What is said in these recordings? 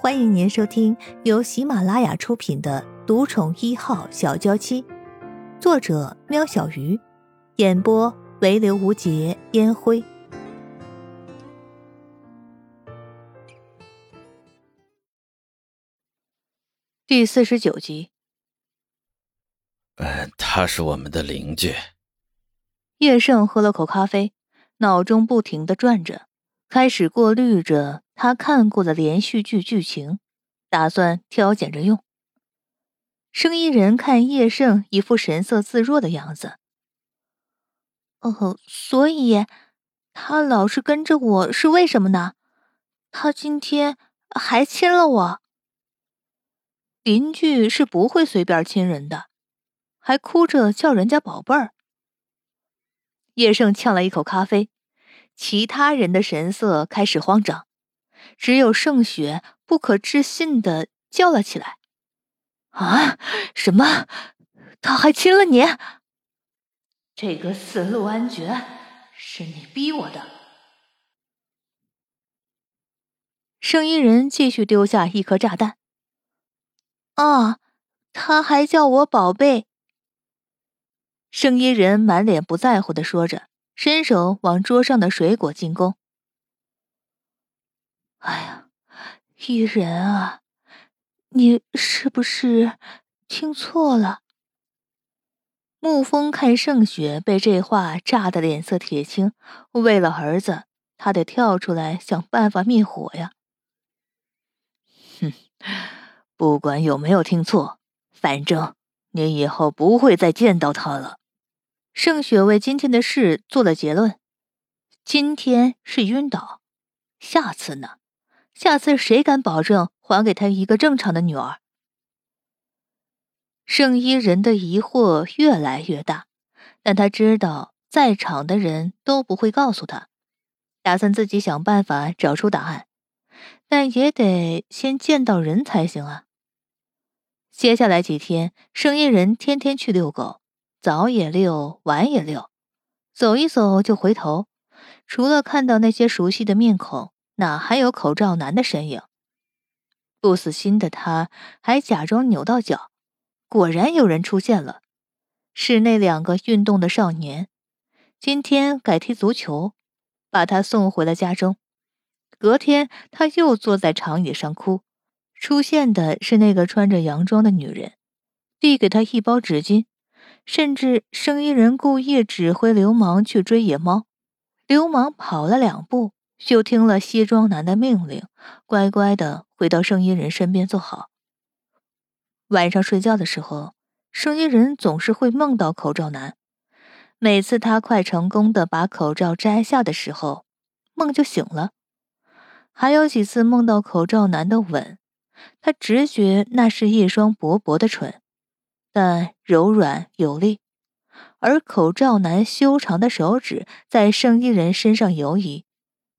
欢迎您收听由喜马拉雅出品的《独宠一号小娇妻》，作者：喵小鱼，演播：唯刘无节烟灰。第四十九集。嗯，他是我们的邻居。叶盛喝了口咖啡，脑中不停的转着，开始过滤着。他看过的连续剧剧情，打算挑拣着用。生意人看叶盛一副神色自若的样子。哦，所以他老是跟着我是为什么呢？他今天还亲了我。邻居是不会随便亲人的，还哭着叫人家宝贝儿。叶盛呛了一口咖啡，其他人的神色开始慌张。只有盛雪不可置信的叫了起来：“啊，什么？他还亲了你？这个死陆安爵，是你逼我的！”圣衣人继续丢下一颗炸弹。啊，他还叫我宝贝。圣衣人满脸不在乎的说着，伸手往桌上的水果进攻。哎呀，伊人啊，你是不是听错了？沐风看盛雪被这话炸得脸色铁青，为了儿子，他得跳出来想办法灭火呀。哼，不管有没有听错，反正你以后不会再见到他了。盛雪为今天的事做了结论：今天是晕倒，下次呢？下次谁敢保证还给他一个正常的女儿？圣衣人的疑惑越来越大，但他知道在场的人都不会告诉他，打算自己想办法找出答案，但也得先见到人才行啊。接下来几天，圣衣人天天去遛狗，早也遛，晚也遛，走一走就回头，除了看到那些熟悉的面孔。哪还有口罩男的身影？不死心的他，还假装扭到脚，果然有人出现了，是那两个运动的少年。今天改踢足球，把他送回了家中。隔天，他又坐在长椅上哭。出现的是那个穿着洋装的女人，递给他一包纸巾，甚至生意人故意指挥流氓去追野猫，流氓跑了两步。就听了西装男的命令，乖乖的回到声音人身边坐好。晚上睡觉的时候，声音人总是会梦到口罩男。每次他快成功的把口罩摘下的时候，梦就醒了。还有几次梦到口罩男的吻，他直觉那是一双薄薄的唇，但柔软有力，而口罩男修长的手指在圣衣人身上游移。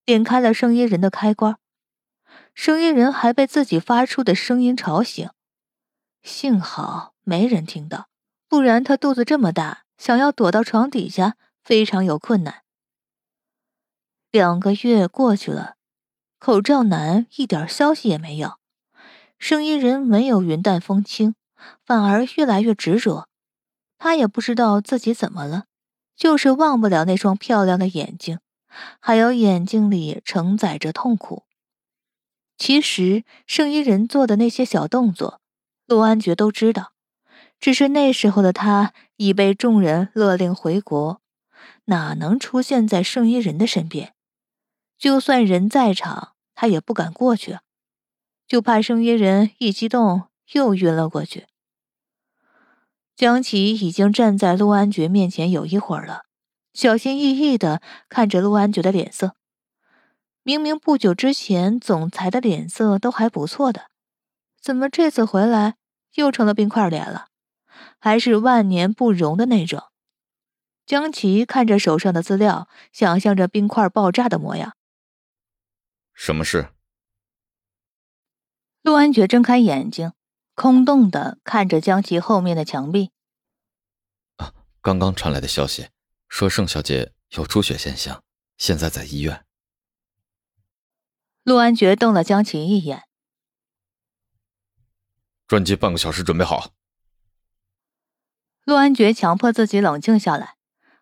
点开了声音人的开关，声音人还被自己发出的声音吵醒，幸好没人听到，不然他肚子这么大，想要躲到床底下非常有困难。两个月过去了，口罩男一点消息也没有，声音人没有云淡风轻，反而越来越执着。他也不知道自己怎么了，就是忘不了那双漂亮的眼睛。还有眼睛里承载着痛苦。其实圣衣人做的那些小动作，陆安觉都知道，只是那时候的他已被众人勒令回国，哪能出现在圣衣人的身边？就算人在场，他也不敢过去，就怕圣衣人一激动又晕了过去。江琪已经站在陆安觉面前有一会儿了。小心翼翼的看着陆安觉的脸色，明明不久之前总裁的脸色都还不错的，怎么这次回来又成了冰块脸了？还是万年不融的那种？江琪看着手上的资料，想象着冰块爆炸的模样。什么事？陆安觉睁开眼睛，空洞的看着江琪后面的墙壁。啊，刚刚传来的消息。说盛小姐有出血现象，现在在医院。陆安觉瞪了江琪一眼，专机半个小时准备好。陆安觉强迫自己冷静下来，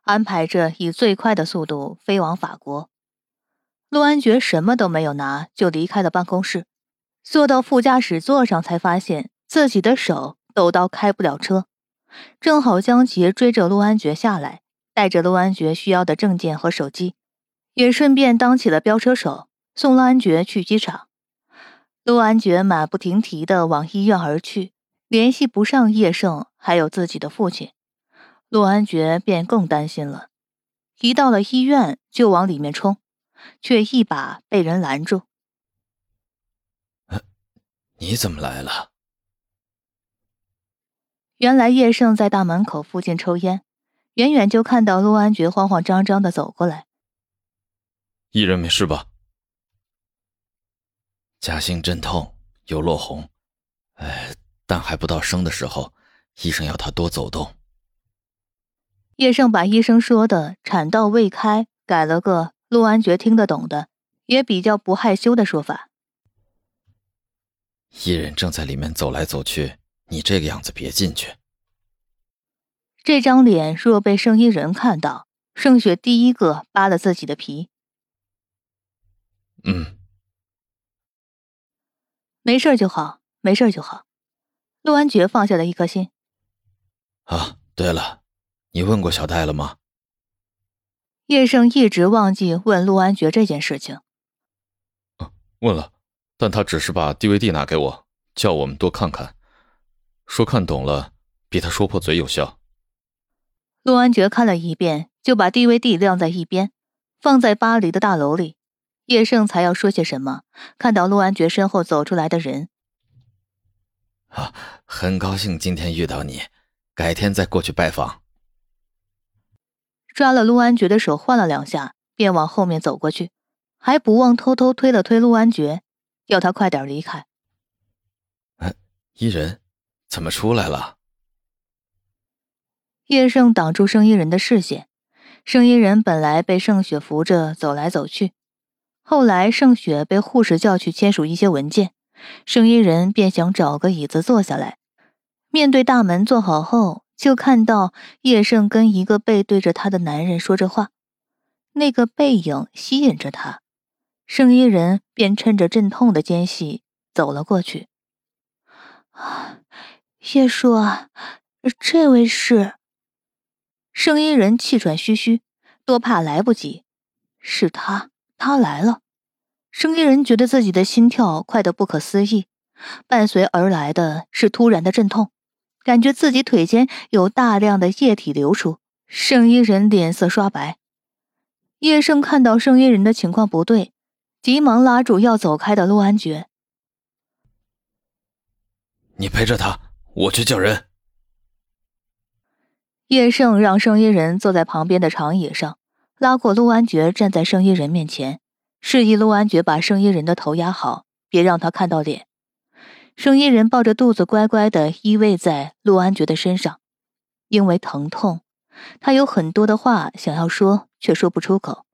安排着以最快的速度飞往法国。陆安觉什么都没有拿，就离开了办公室，坐到副驾驶座上，才发现自己的手抖到开不了车。正好江杰追着陆安觉下来，带着陆安觉需要的证件和手机，也顺便当起了飙车手，送陆安觉去机场。陆安觉马不停蹄的往医院而去，联系不上叶盛，还有自己的父亲，陆安觉便更担心了。一到了医院，就往里面冲，却一把被人拦住。你怎么来了？原来叶盛在大门口附近抽烟，远远就看到陆安觉慌慌张张的走过来。艺人没事吧？夹心阵痛，有落红，哎，但还不到生的时候，医生要他多走动。叶盛把医生说的“产道未开”改了个陆安觉听得懂的，也比较不害羞的说法。艺人正在里面走来走去，你这个样子别进去。这张脸若被圣衣人看到，盛雪第一个扒了自己的皮。嗯。没事就好，没事就好。陆安觉放下了一颗心。啊，对了，你问过小戴了吗？叶盛一直忘记问陆安觉这件事情。问了，但他只是把 DVD 拿给我，叫我们多看看，说看懂了比他说破嘴有效。陆安觉看了一遍，就把 DVD 晾在一边，放在巴黎的大楼里。叶盛才要说些什么，看到陆安觉身后走出来的人。啊，很高兴今天遇到你，改天再过去拜访。抓了陆安觉的手，晃了两下，便往后面走过去，还不忘偷偷推了推陆安觉，要他快点离开。伊人，怎么出来了？叶盛挡住圣衣人的视线，圣衣人本来被盛雪扶着走来走去。后来，盛雪被护士叫去签署一些文件，圣衣人便想找个椅子坐下来，面对大门坐好后，就看到叶盛跟一个背对着他的男人说着话，那个背影吸引着他，圣衣人便趁着阵痛的间隙走了过去。叶叔啊，这位是？圣衣人气喘吁吁，多怕来不及，是他。他来了，生意人觉得自己的心跳快得不可思议，伴随而来的是突然的阵痛，感觉自己腿间有大量的液体流出。圣衣人脸色刷白。叶盛看到圣衣人的情况不对，急忙拉住要走开的陆安觉：“你陪着他，我去叫人。”叶盛让圣衣人坐在旁边的长椅上。拉过陆安觉，站在圣衣人面前，示意陆安觉把圣衣人的头压好，别让他看到脸。圣衣人抱着肚子，乖乖的依偎在陆安觉的身上。因为疼痛，他有很多的话想要说，却说不出口；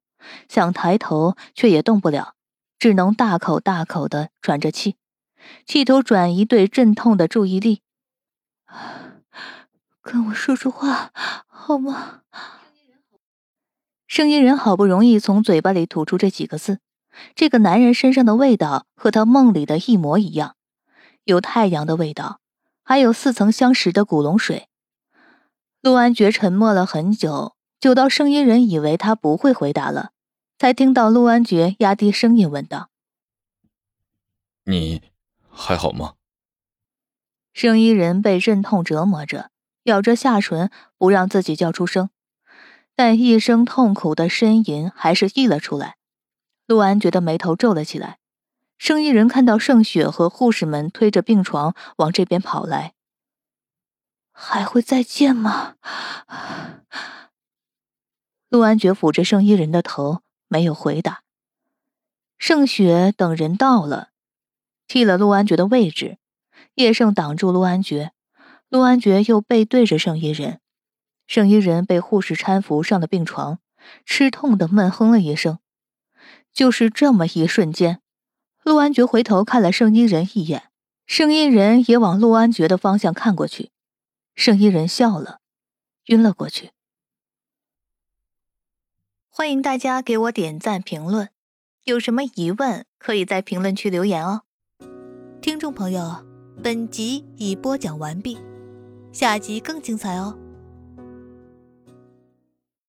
想抬头，却也动不了，只能大口大口的喘着气，企图转移对阵痛的注意力。跟我说说话，好吗？声音人好不容易从嘴巴里吐出这几个字，这个男人身上的味道和他梦里的一模一样，有太阳的味道，还有似曾相识的古龙水。陆安觉沉默了很久，久到声音人以为他不会回答了，才听到陆安觉压低声音问道：“你还好吗？”声音人被阵痛折磨着，咬着下唇，不让自己叫出声。但一声痛苦的呻吟还是溢了出来，陆安觉得眉头皱了起来。生意人看到盛雪和护士们推着病床往这边跑来，还会再见吗？陆安觉抚着圣衣人的头，没有回答。盛雪等人到了，替了陆安觉的位置。叶盛挡住陆安觉，陆安觉又背对着圣衣人。圣衣人被护士搀扶上了病床，吃痛的闷哼了一声。就是这么一瞬间，陆安觉回头看了圣衣人一眼，圣衣人也往陆安觉的方向看过去，圣衣人笑了，晕了过去。欢迎大家给我点赞评论，有什么疑问可以在评论区留言哦。听众朋友，本集已播讲完毕，下集更精彩哦。